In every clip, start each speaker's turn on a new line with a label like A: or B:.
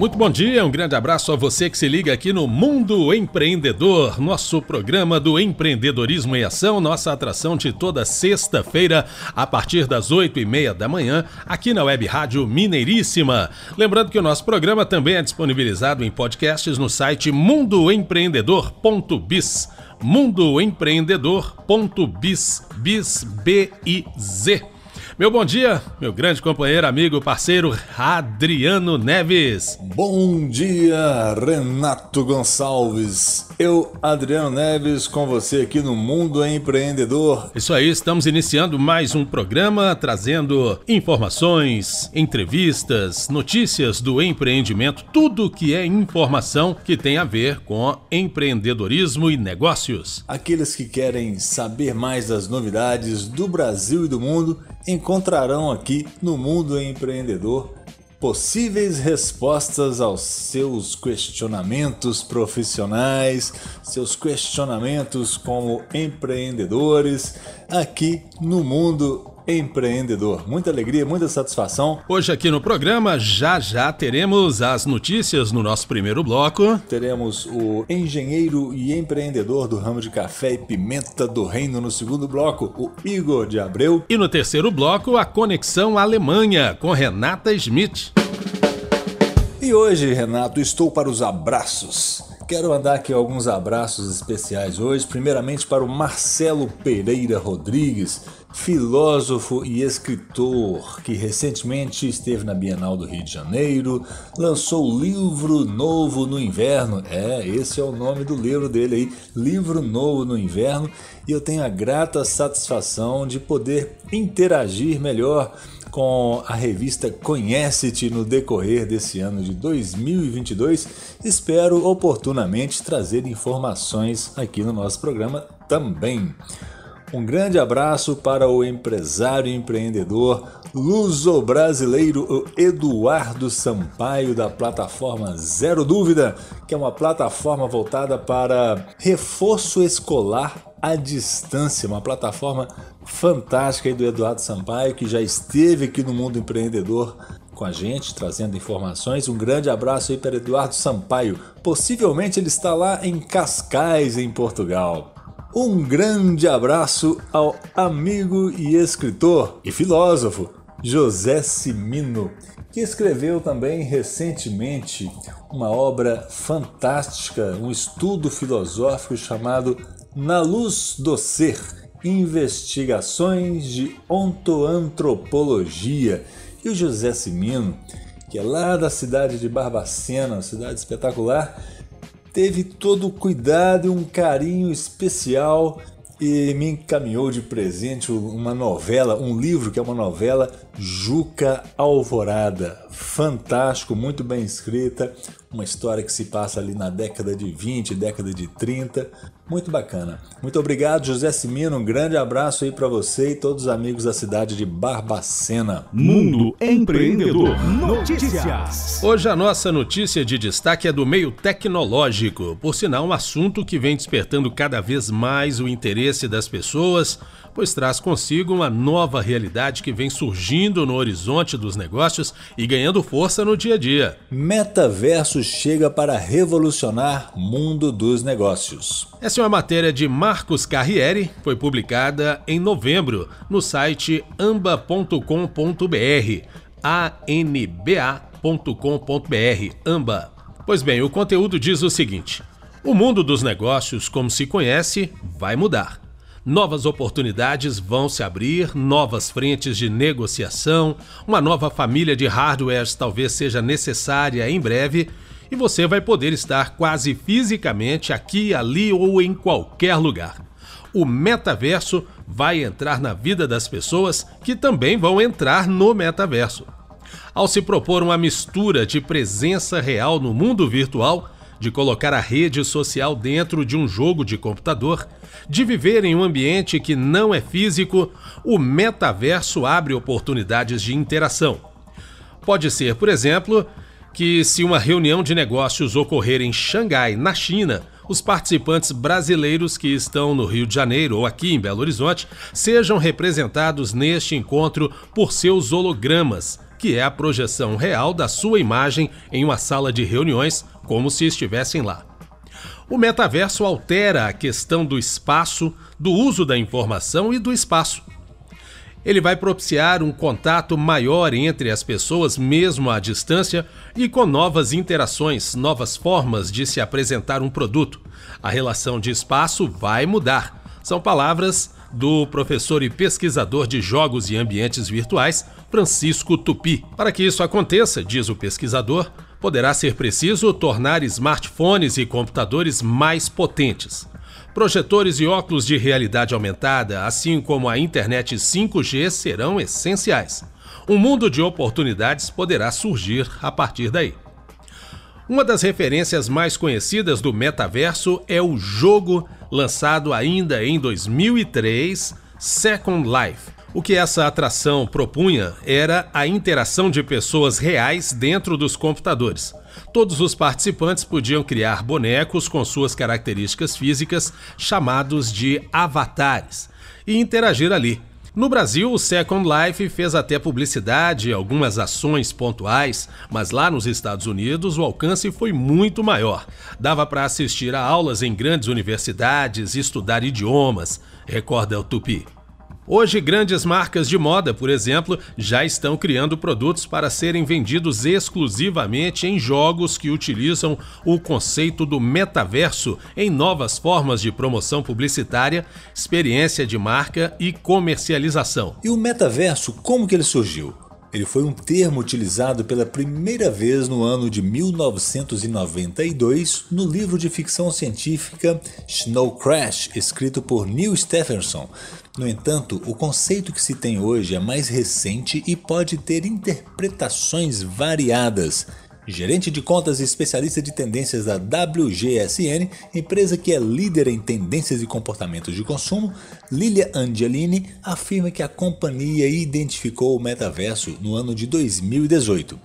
A: Muito bom dia, um grande abraço a você que se liga aqui no Mundo Empreendedor, nosso programa do empreendedorismo em ação, nossa atração de toda sexta-feira, a partir das oito e meia da manhã, aqui na Web Rádio Mineiríssima. Lembrando que o nosso programa também é disponibilizado em podcasts no site mundoempreendedor.biz mundoempreendedor.biz, biz, B-I-Z. Meu bom dia, meu grande companheiro, amigo, parceiro Adriano Neves.
B: Bom dia, Renato Gonçalves. Eu, Adriano Neves, com você aqui no Mundo Empreendedor.
A: Isso aí, estamos iniciando mais um programa trazendo informações, entrevistas, notícias do empreendimento, tudo que é informação que tem a ver com empreendedorismo e negócios.
B: Aqueles que querem saber mais das novidades do Brasil e do mundo encontrarão aqui no Mundo Empreendedor possíveis respostas aos seus questionamentos profissionais, seus questionamentos como empreendedores aqui no Mundo empreendedor. Muita alegria, muita satisfação.
A: Hoje aqui no programa já já teremos as notícias no nosso primeiro bloco.
B: Teremos o engenheiro e empreendedor do ramo de café e pimenta do reino no segundo bloco, o Igor de Abreu.
A: E no terceiro bloco, a conexão Alemanha com Renata Schmidt.
B: E hoje, Renato, estou para os abraços. Quero mandar aqui alguns abraços especiais hoje, primeiramente para o Marcelo Pereira Rodrigues, filósofo e escritor que recentemente esteve na Bienal do Rio de Janeiro, lançou livro novo no inverno. É, esse é o nome do livro dele aí, Livro Novo no Inverno, e eu tenho a grata satisfação de poder interagir melhor com a revista Conhece-te no decorrer desse ano de 2022. Espero oportunamente trazer informações aqui no nosso programa também. Um grande abraço para o empresário e empreendedor luso-brasileiro Eduardo Sampaio, da plataforma Zero Dúvida, que é uma plataforma voltada para reforço escolar à distância, uma plataforma fantástica aí do Eduardo Sampaio, que já esteve aqui no Mundo Empreendedor com a gente, trazendo informações. Um grande abraço aí para Eduardo Sampaio. Possivelmente ele está lá em Cascais, em Portugal. Um grande abraço ao amigo e escritor e filósofo José Simino, que escreveu também recentemente uma obra fantástica, um estudo filosófico chamado Na Luz do Ser Investigações de Ontoantropologia. E o José Simino, que é lá da cidade de Barbacena, cidade espetacular, teve todo o cuidado e um carinho especial e me encaminhou de presente uma novela, um livro que é uma novela, Juca Alvorada. Fantástico, muito bem escrita, uma história que se passa ali na década de 20, década de 30. Muito bacana. Muito obrigado, José Simino. Um grande abraço aí para você e todos os amigos da cidade de Barbacena.
C: Mundo Empreendedor Notícias.
A: Hoje a nossa notícia de destaque é do meio tecnológico, por sinal um assunto que vem despertando cada vez mais o interesse das pessoas pois traz consigo uma nova realidade que vem surgindo no horizonte dos negócios e ganhando força no dia a dia.
B: Metaverso chega para revolucionar o mundo dos negócios.
A: Essa é uma matéria de Marcos Carriere, foi publicada em novembro no site amba.com.br. anba.com.br, amba. Pois bem, o conteúdo diz o seguinte: o mundo dos negócios, como se conhece, vai mudar. Novas oportunidades vão se abrir, novas frentes de negociação, uma nova família de hardwares talvez seja necessária em breve e você vai poder estar quase fisicamente aqui, ali ou em qualquer lugar. O metaverso vai entrar na vida das pessoas que também vão entrar no metaverso. Ao se propor uma mistura de presença real no mundo virtual, de colocar a rede social dentro de um jogo de computador, de viver em um ambiente que não é físico, o metaverso abre oportunidades de interação. Pode ser, por exemplo, que se uma reunião de negócios ocorrer em Xangai, na China, os participantes brasileiros que estão no Rio de Janeiro ou aqui em Belo Horizonte sejam representados neste encontro por seus hologramas, que é a projeção real da sua imagem em uma sala de reuniões, como se estivessem lá. O metaverso altera a questão do espaço, do uso da informação e do espaço. Ele vai propiciar um contato maior entre as pessoas, mesmo à distância, e com novas interações, novas formas de se apresentar um produto. A relação de espaço vai mudar. São palavras do professor e pesquisador de jogos e ambientes virtuais, Francisco Tupi. Para que isso aconteça, diz o pesquisador, poderá ser preciso tornar smartphones e computadores mais potentes. Projetores e óculos de realidade aumentada, assim como a internet 5G, serão essenciais. Um mundo de oportunidades poderá surgir a partir daí. Uma das referências mais conhecidas do metaverso é o jogo lançado ainda em 2003, Second Life. O que essa atração propunha era a interação de pessoas reais dentro dos computadores. Todos os participantes podiam criar bonecos com suas características físicas, chamados de avatares, e interagir ali. No Brasil, o Second Life fez até publicidade, algumas ações pontuais, mas lá nos Estados Unidos o alcance foi muito maior. Dava para assistir a aulas em grandes universidades, estudar idiomas, recorda o Tupi. Hoje, grandes marcas de moda, por exemplo, já estão criando produtos para serem vendidos exclusivamente em jogos que utilizam o conceito do metaverso em novas formas de promoção publicitária, experiência de marca e comercialização.
B: E o metaverso, como que ele surgiu? Ele foi um termo utilizado pela primeira vez no ano de 1992 no livro de ficção científica Snow Crash, escrito por Neil Stephenson, no entanto, o conceito que se tem hoje é mais recente e pode ter interpretações variadas. Gerente de contas e especialista de tendências da WGSN, empresa que é líder em tendências e comportamentos de consumo, Lilia Angelini afirma que a companhia identificou o metaverso no ano de 2018.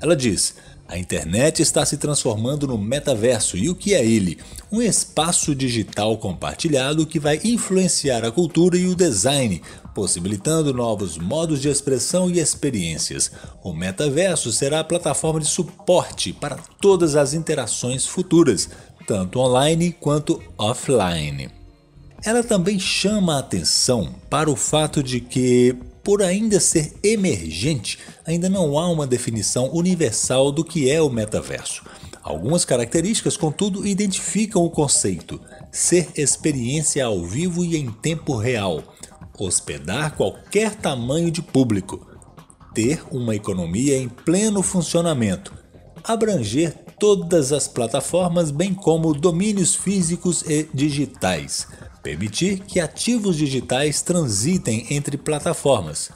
B: Ela diz: a internet está se transformando no metaverso e o que é ele? Um espaço digital compartilhado que vai influenciar a cultura e o design, possibilitando novos modos de expressão e experiências. O metaverso será a plataforma de suporte para todas as interações futuras, tanto online quanto offline. Ela também chama a atenção para o fato de que por ainda ser emergente, ainda não há uma definição universal do que é o metaverso. Algumas características, contudo, identificam o conceito: ser experiência ao vivo e em tempo real, hospedar qualquer tamanho de público, ter uma economia em pleno funcionamento, abranger todas as plataformas, bem como domínios físicos e digitais permitir que ativos digitais transitem entre plataformas,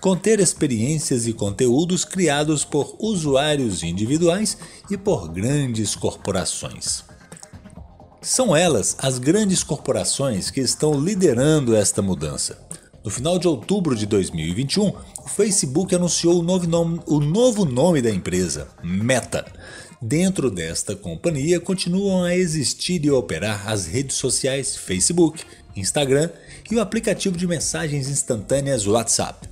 B: conter experiências e conteúdos criados por usuários individuais e por grandes corporações. São elas as grandes corporações que estão liderando esta mudança. No final de outubro de 2021, o Facebook anunciou o novo nome, o novo nome da empresa, Meta. Dentro desta companhia continuam a existir e operar as redes sociais Facebook, Instagram e o aplicativo de mensagens instantâneas WhatsApp.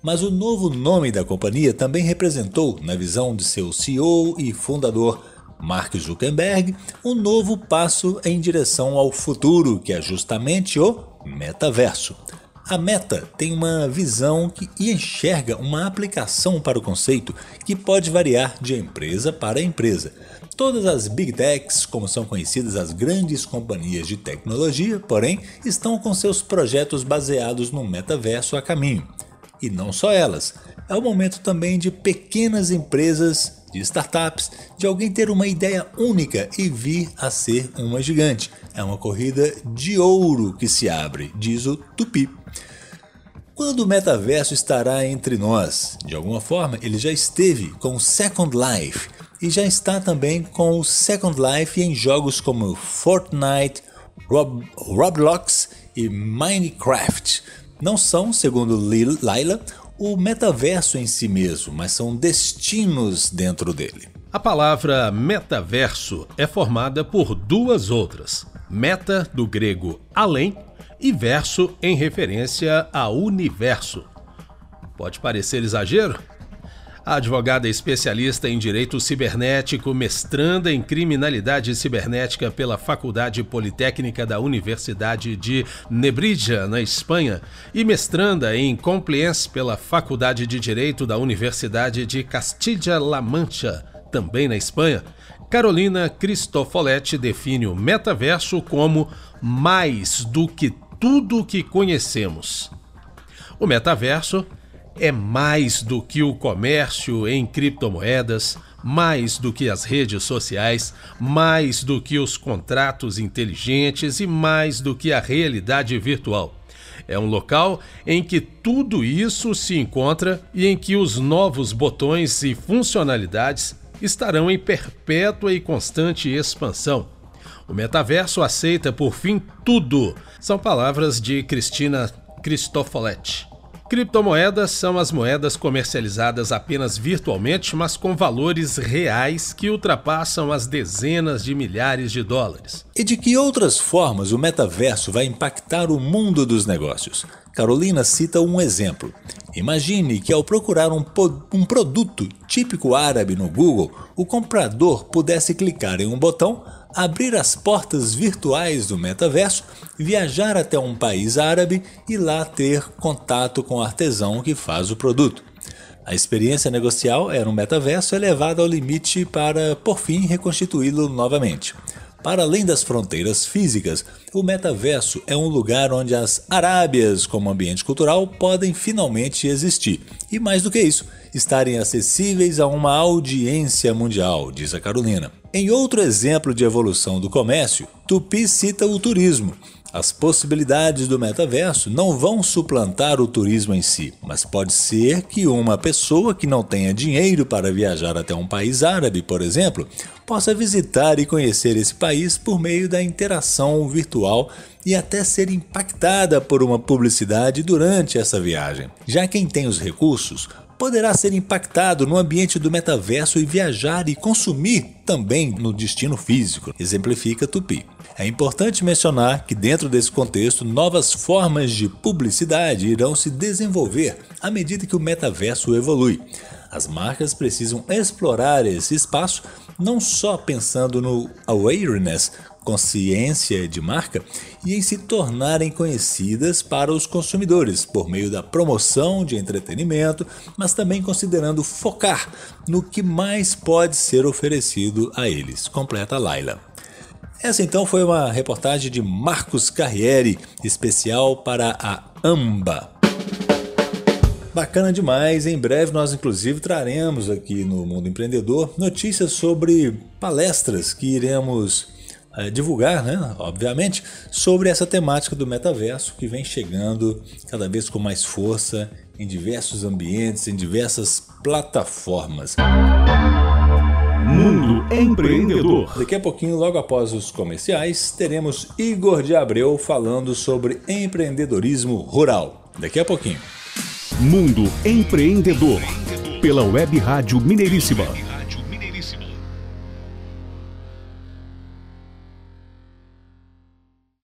B: Mas o novo nome da companhia também representou, na visão de seu CEO e fundador Mark Zuckerberg, um novo passo em direção ao futuro, que é justamente o metaverso. A Meta tem uma visão que, e enxerga uma aplicação para o conceito que pode variar de empresa para empresa. Todas as Big Techs, como são conhecidas as grandes companhias de tecnologia, porém, estão com seus projetos baseados no metaverso a caminho. E não só elas, é o momento também de pequenas empresas, de startups, de alguém ter uma ideia única e vir a ser uma gigante. É uma corrida de ouro que se abre, diz o Tupi. Quando o metaverso estará entre nós? De alguma forma, ele já esteve com o Second Life e já está também com o Second Life em jogos como Fortnite, Rob Roblox e Minecraft. Não são, segundo Lila, o metaverso em si mesmo, mas são destinos dentro dele.
A: A palavra metaverso é formada por duas outras: meta, do grego além, e verso, em referência a universo. Pode parecer exagero? A advogada especialista em direito cibernético, mestranda em criminalidade cibernética pela Faculdade Politécnica da Universidade de Nebrija, na Espanha, e mestranda em compliance pela Faculdade de Direito da Universidade de Castilla-La Mancha, também na Espanha, Carolina Cristofoletti define o metaverso como mais do que tudo que conhecemos. O metaverso é mais do que o comércio em criptomoedas, mais do que as redes sociais, mais do que os contratos inteligentes e mais do que a realidade virtual. É um local em que tudo isso se encontra e em que os novos botões e funcionalidades estarão em perpétua e constante expansão. O metaverso aceita por fim tudo. São palavras de Cristina Cristofoletti. Criptomoedas são as moedas comercializadas apenas virtualmente, mas com valores reais que ultrapassam as dezenas de milhares de dólares.
B: E de que outras formas o metaverso vai impactar o mundo dos negócios? Carolina cita um exemplo. Imagine que ao procurar um, um, produto típico árabe no Google, o comprador pudesse clicar em um botão abrir as portas virtuais do metaverso, viajar até um país árabe e lá ter contato com o artesão que faz o produto. A experiência negocial era um metaverso elevado ao limite para, por fim, reconstituí-lo novamente. Para além das fronteiras físicas, o metaverso é um lugar onde as Arábias, como ambiente cultural, podem finalmente existir. E mais do que isso, estarem acessíveis a uma audiência mundial, diz a Carolina. Em outro exemplo de evolução do comércio, Tupi cita o turismo. As possibilidades do metaverso não vão suplantar o turismo em si, mas pode ser que uma pessoa que não tenha dinheiro para viajar até um país árabe, por exemplo, possa visitar e conhecer esse país por meio da interação virtual e até ser impactada por uma publicidade durante essa viagem. Já quem tem os recursos poderá ser impactado no ambiente do metaverso e viajar e consumir também no destino físico, exemplifica Tupi. É importante mencionar que, dentro desse contexto, novas formas de publicidade irão se desenvolver à medida que o metaverso evolui. As marcas precisam explorar esse espaço não só pensando no awareness, consciência de marca, e em se tornarem conhecidas para os consumidores por meio da promoção de entretenimento, mas também considerando focar no que mais pode ser oferecido a eles. Completa Laila. Essa então foi uma reportagem de Marcos Carriere, especial para a AMBA. Bacana demais, em breve nós inclusive traremos aqui no Mundo Empreendedor notícias sobre palestras que iremos é, divulgar, né, obviamente, sobre essa temática do metaverso que vem chegando cada vez com mais força em diversos ambientes, em diversas plataformas.
C: Mundo Empreendedor.
B: Daqui a pouquinho, logo após os comerciais, teremos Igor de Abreu falando sobre empreendedorismo rural. Daqui a pouquinho.
C: Mundo Empreendedor. Pela Web Rádio Mineiríssima